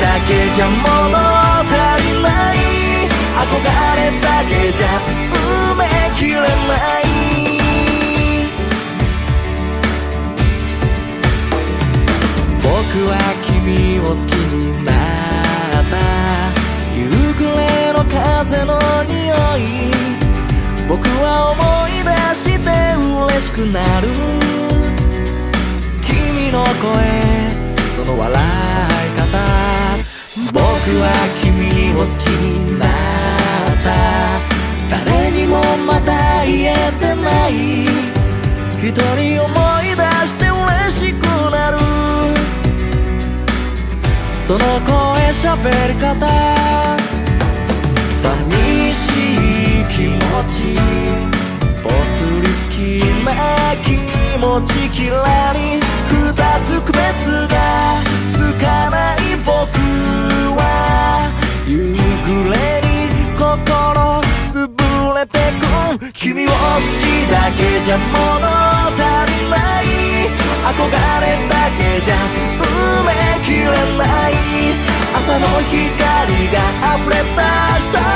だけじゃ物足りない憧れだけじゃ埋めきれない。僕は君を好きになった。夕暮れの風の匂い僕は思い出して嬉しくなる。君の声その笑い。は君を好きになった。誰にもまだ言えてない一人思い出して嬉しくなる。その声喋り方。寂しい気持ち。ぽつり好きな気持ち。きらり二つ区別。君を好きだけじゃ物足りない憧れだけじゃ埋めきれない朝の光が溢れ出した